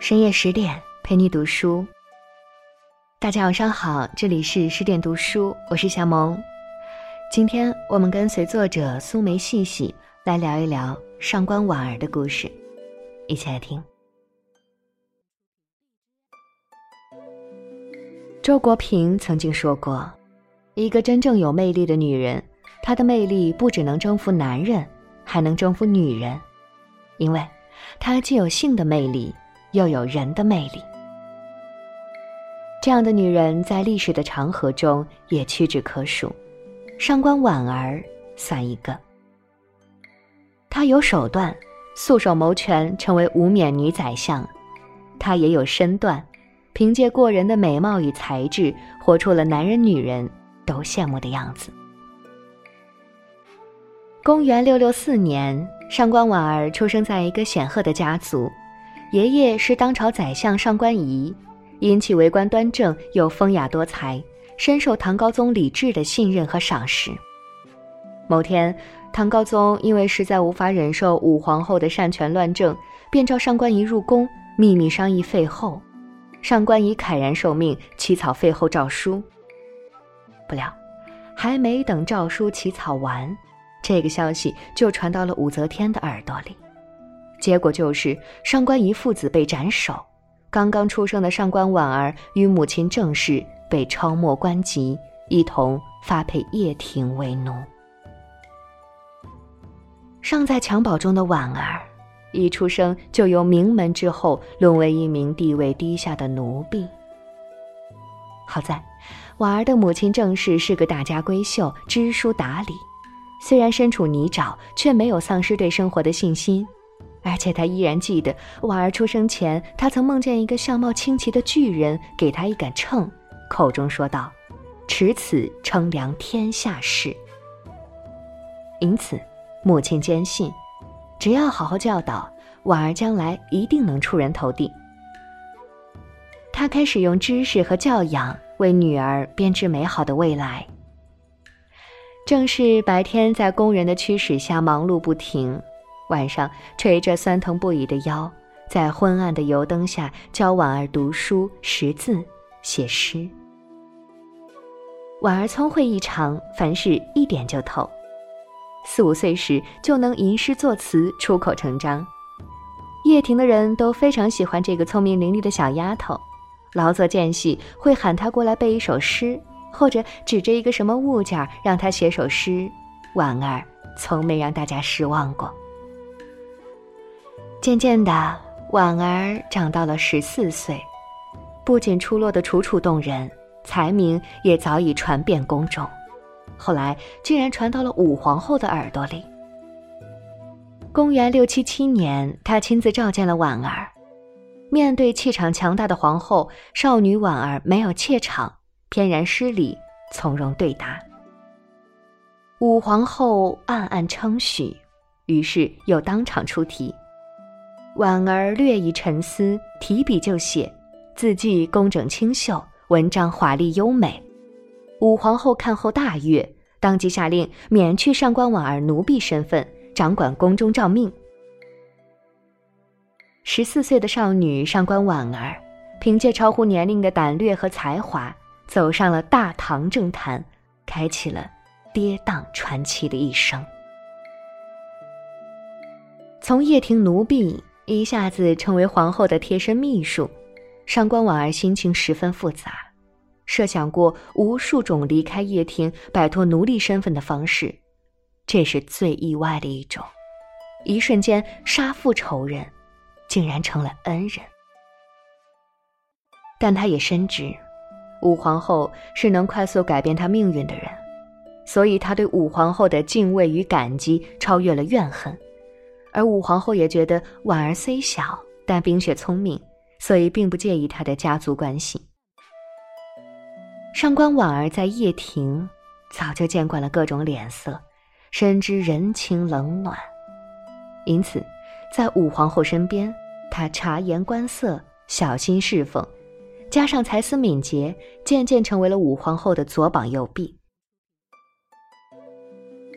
深夜十点陪你读书。大家晚上好，这里是十点读书，我是夏萌。今天我们跟随作者苏梅细细来聊一聊上官婉儿的故事，一起来听。周国平曾经说过：“一个真正有魅力的女人，她的魅力不只能征服男人，还能征服女人，因为她既有性的魅力。”又有人的魅力，这样的女人在历史的长河中也屈指可数。上官婉儿算一个。她有手段，素手谋权，成为无冕女宰相；她也有身段，凭借过人的美貌与才智，活出了男人女人都羡慕的样子。公元六六四年，上官婉儿出生在一个显赫的家族。爷爷是当朝宰相上官仪，因其为官端正又风雅多才，深受唐高宗李治的信任和赏识。某天，唐高宗因为实在无法忍受武皇后的擅权乱政，便召上官仪入宫，秘密商议废后。上官仪慨然受命，起草废后诏书。不料，还没等诏书起草完，这个消息就传到了武则天的耳朵里。结果就是上官仪父子被斩首，刚刚出生的上官婉儿与母亲郑氏被抄没官籍，一同发配掖庭为奴。尚在襁褓中的婉儿，一出生就由名门之后沦为一名地位低下的奴婢。好在，婉儿的母亲郑氏是个大家闺秀，知书达理，虽然身处泥沼，却没有丧失对生活的信心。而且他依然记得，婉儿出生前，他曾梦见一个相貌清奇的巨人给他一杆秤，口中说道：“持此称量天下事。”因此，母亲坚信，只要好好教导婉儿，将来一定能出人头地。他开始用知识和教养为女儿编织美好的未来。正是白天在工人的驱使下忙碌不停。晚上垂着酸疼不已的腰，在昏暗的油灯下教婉儿读书、识字、写诗。婉儿聪慧异常，凡事一点就透。四五岁时就能吟诗作词，出口成章。掖庭的人都非常喜欢这个聪明伶俐的小丫头，劳作间隙会喊她过来背一首诗，或者指着一个什么物件让她写首诗。婉儿从没让大家失望过。渐渐的，婉儿长到了十四岁，不仅出落得楚楚动人，才名也早已传遍宫中。后来竟然传到了武皇后的耳朵里。公元六七七年，他亲自召见了婉儿。面对气场强大的皇后，少女婉儿没有怯场，翩然施礼，从容对答。武皇后暗暗称许，于是又当场出题。婉儿略一沉思，提笔就写，字迹工整清秀，文章华丽优美。武皇后看后大悦，当即下令免去上官婉儿奴婢身份，掌管宫中诏命。十四岁的少女上官婉儿，凭借超乎年龄的胆略和才华，走上了大唐政坛，开启了跌宕传奇的一生。从掖庭奴婢。一下子成为皇后的贴身秘书，上官婉儿心情十分复杂，设想过无数种离开掖庭、摆脱奴隶身份的方式，这是最意外的一种。一瞬间，杀父仇人，竟然成了恩人。但他也深知，武皇后是能快速改变他命运的人，所以他对武皇后的敬畏与感激超越了怨恨。而武皇后也觉得婉儿虽小，但冰雪聪明，所以并不介意她的家族关系。上官婉儿在掖庭早就见惯了各种脸色，深知人情冷暖，因此在武皇后身边，她察言观色，小心侍奉，加上才思敏捷，渐渐成为了武皇后的左膀右臂。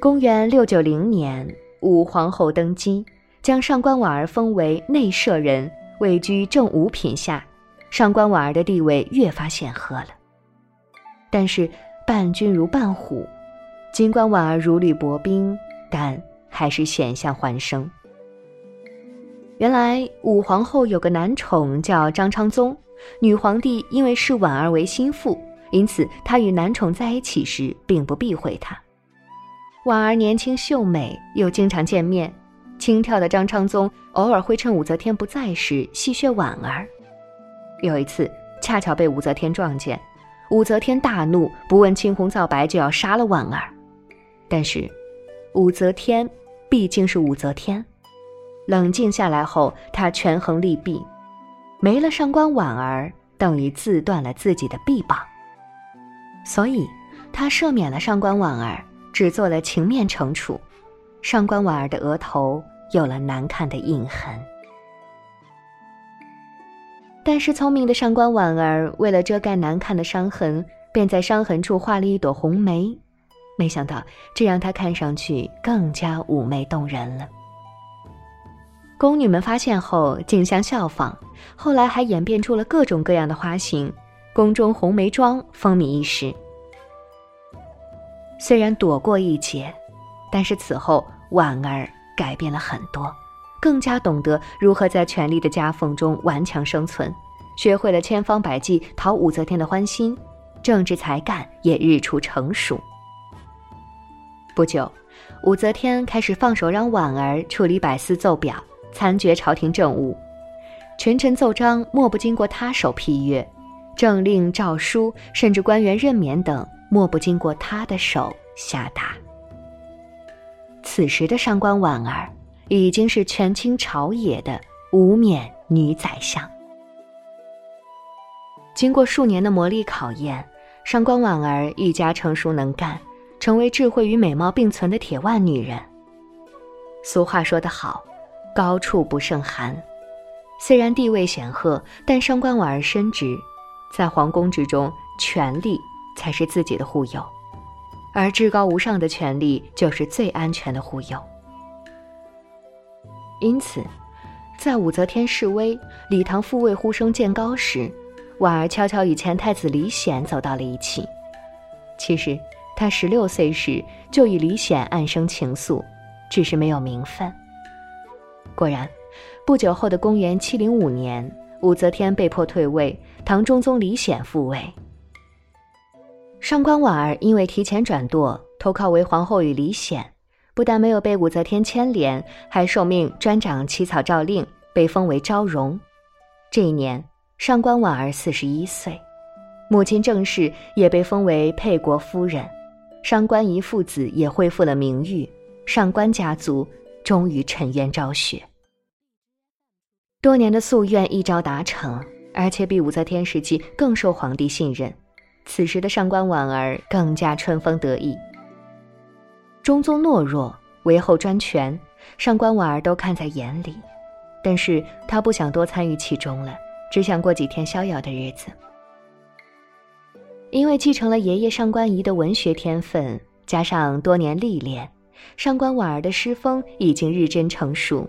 公元六九零年。武皇后登基，将上官婉儿封为内舍人，位居正五品下，上官婉儿的地位越发显赫了。但是伴君如伴虎，尽管婉儿如履薄冰，但还是险象环生。原来武皇后有个男宠叫张昌宗，女皇帝因为视婉儿为心腹，因此她与男宠在一起时并不避讳他。婉儿年轻秀美，又经常见面，轻佻的张昌宗偶尔会趁武则天不在时戏谑婉儿。有一次，恰巧被武则天撞见，武则天大怒，不问青红皂白就要杀了婉儿。但是，武则天毕竟是武则天。冷静下来后，他权衡利弊，没了上官婉儿，等于自断了自己的臂膀。所以，他赦免了上官婉儿，只做了情面惩处。上官婉儿的额头有了难看的印痕。但是，聪明的上官婉儿为了遮盖难看的伤痕，便在伤痕处画了一朵红梅。没想到，这让她看上去更加妩媚动人了。宫女们发现后竞相效仿，后来还演变出了各种各样的花型，宫中红梅妆风靡一时。虽然躲过一劫，但是此后婉儿改变了很多，更加懂得如何在权力的夹缝中顽强生存，学会了千方百计讨武则天的欢心，政治才干也日出成熟。不久，武则天开始放手让婉儿处理百司奏表。参决朝廷政务，群臣奏章莫不经过他手批阅，政令诏书甚至官员任免等莫不经过他的手下达。此时的上官婉儿已经是权倾朝野的无冕女宰相。经过数年的磨砺考验，上官婉儿愈加成熟能干，成为智慧与美貌并存的铁腕女人。俗话说得好。高处不胜寒，虽然地位显赫，但上官婉儿深知，在皇宫之中，权力才是自己的护佑，而至高无上的权力就是最安全的护佑。因此，在武则天示威、李唐复位呼声渐高时，婉儿悄悄与前太子李显走到了一起。其实，她十六岁时就与李显暗生情愫，只是没有名分。果然，不久后的公元七零五年，武则天被迫退位，唐中宗李显复位。上官婉儿因为提前转舵，投靠为皇后与李显，不但没有被武则天牵连，还受命专掌起草诏令，被封为昭容。这一年，上官婉儿四十一岁，母亲郑氏也被封为沛国夫人，上官仪父子也恢复了名誉，上官家族终于沉冤昭雪。多年的夙愿一朝达成，而且比武则天时期更受皇帝信任。此时的上官婉儿更加春风得意。中宗懦弱，为后专权，上官婉儿都看在眼里，但是她不想多参与其中了，只想过几天逍遥的日子。因为继承了爷爷上官仪的文学天分，加上多年历练，上官婉儿的诗风已经日臻成熟。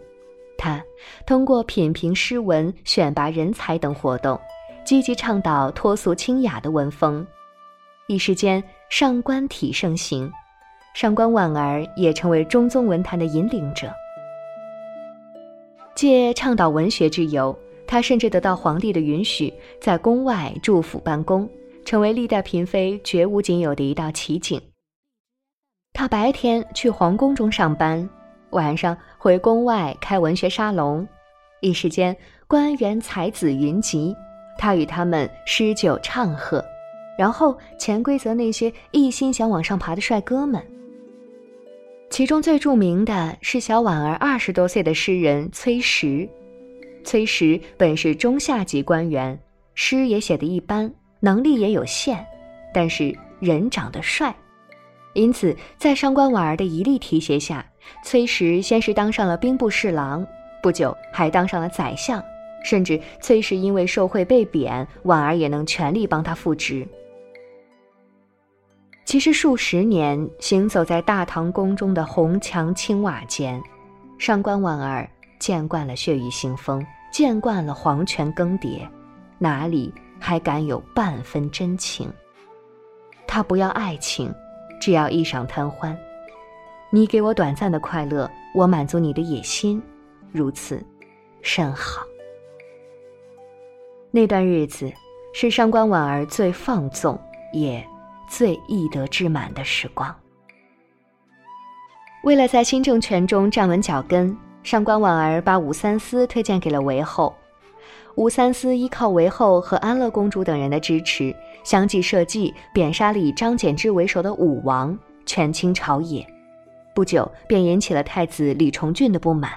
他通过品评诗文、选拔人才等活动，积极倡导脱俗清雅的文风，一时间上官体盛行，上官婉儿也成为中宗文坛的引领者。借倡导文学之由，他甚至得到皇帝的允许，在宫外驻府办公，成为历代嫔妃绝无仅有的一道奇景。他白天去皇宫中上班。晚上回宫外开文学沙龙，一时间官员才子云集，他与他们诗酒唱和，然后潜规则那些一心想往上爬的帅哥们。其中最著名的是小婉儿二十多岁的诗人崔实。崔实本是中下级官员，诗也写得一般，能力也有限，但是人长得帅。因此，在上官婉儿的一力提携下，崔实先是当上了兵部侍郎，不久还当上了宰相，甚至崔氏因为受贿被贬，婉儿也能全力帮他复职。其实数十年行走在大唐宫中的红墙青瓦间，上官婉儿见惯了血雨腥风，见惯了皇权更迭，哪里还敢有半分真情？他不要爱情，只要一晌贪欢。你给我短暂的快乐，我满足你的野心，如此，甚好。那段日子是上官婉儿最放纵，也最易得志满的时光。为了在新政权中站稳脚跟，上官婉儿把武三思推荐给了韦后。武三思依靠韦后和安乐公主等人的支持，相继设计贬杀了以张柬之为首的武王，权倾朝野。不久，便引起了太子李重俊的不满。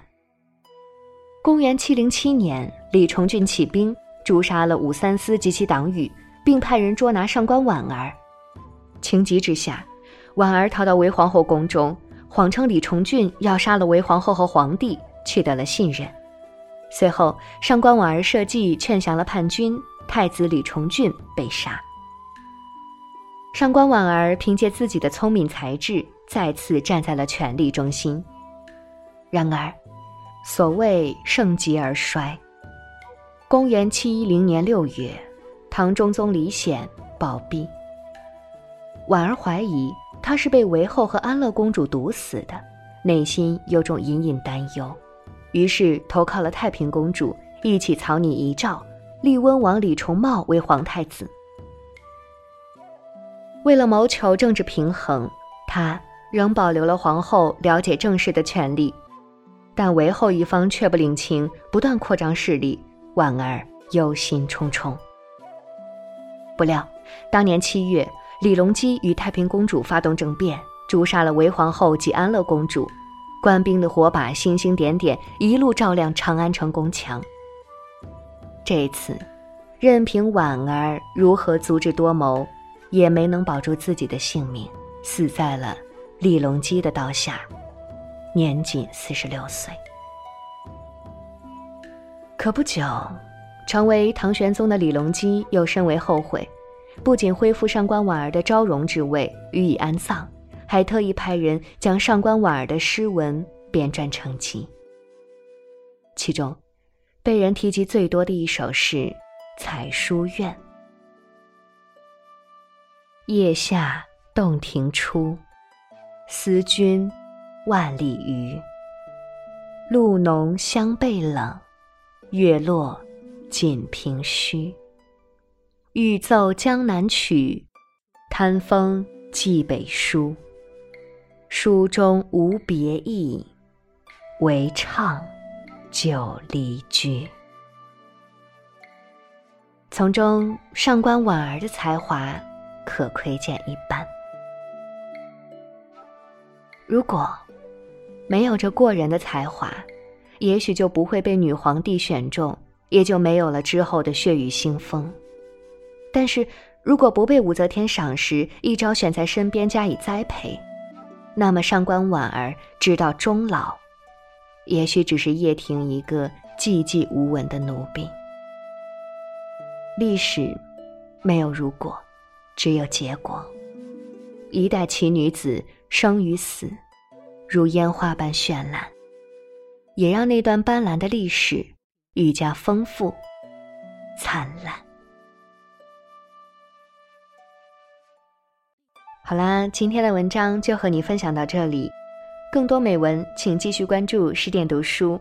公元七零七年，李重俊起兵诛杀了武三思及其党羽，并派人捉拿上官婉儿。情急之下，婉儿逃到韦皇后宫中，谎称李重俊要杀了韦皇后和皇帝，取得了信任。随后，上官婉儿设计劝降了叛军，太子李重俊被杀。上官婉儿凭借自己的聪明才智。再次站在了权力中心。然而，所谓盛极而衰。公元七一零年六月，唐中宗李显暴毙。婉儿怀疑他是被韦后和安乐公主毒死的，内心有种隐隐担忧，于是投靠了太平公主，一起草拟遗诏，立温王李重茂为皇太子。为了谋求政治平衡，他。仍保留了皇后了解政事的权利，但韦后一方却不领情，不断扩张势力，婉儿忧心忡忡。不料，当年七月，李隆基与太平公主发动政变，诛杀了韦皇后及安乐公主，官兵的火把星星点点，一路照亮长安城宫墙。这次，任凭婉儿如何足智多谋，也没能保住自己的性命，死在了。李隆基的刀下，年仅四十六岁。可不久，成为唐玄宗的李隆基又甚为后悔，不仅恢复上官婉儿的昭容之位，予以安葬，还特意派人将上官婉儿的诗文编撰成集。其中，被人提及最多的一首是《采书院》：“夜下洞庭初。”思君万里余，露浓香被冷，月落锦屏虚。欲奏江南曲，贪风寄北书。书中无别意，唯唱久离居。从中，上官婉儿的才华可窥见一斑。如果没有这过人的才华，也许就不会被女皇帝选中，也就没有了之后的血雨腥风。但是，如果不被武则天赏识，一朝选在身边加以栽培，那么上官婉儿直到终老，也许只是叶婷一个寂寂无闻的奴婢。历史没有如果，只有结果。一代奇女子。生与死，如烟花般绚烂，也让那段斑斓的历史愈加丰富、灿烂。好啦，今天的文章就和你分享到这里。更多美文，请继续关注十点读书，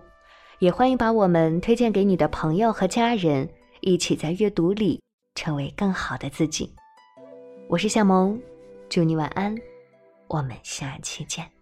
也欢迎把我们推荐给你的朋友和家人，一起在阅读里成为更好的自己。我是夏萌，祝你晚安。我们下期见。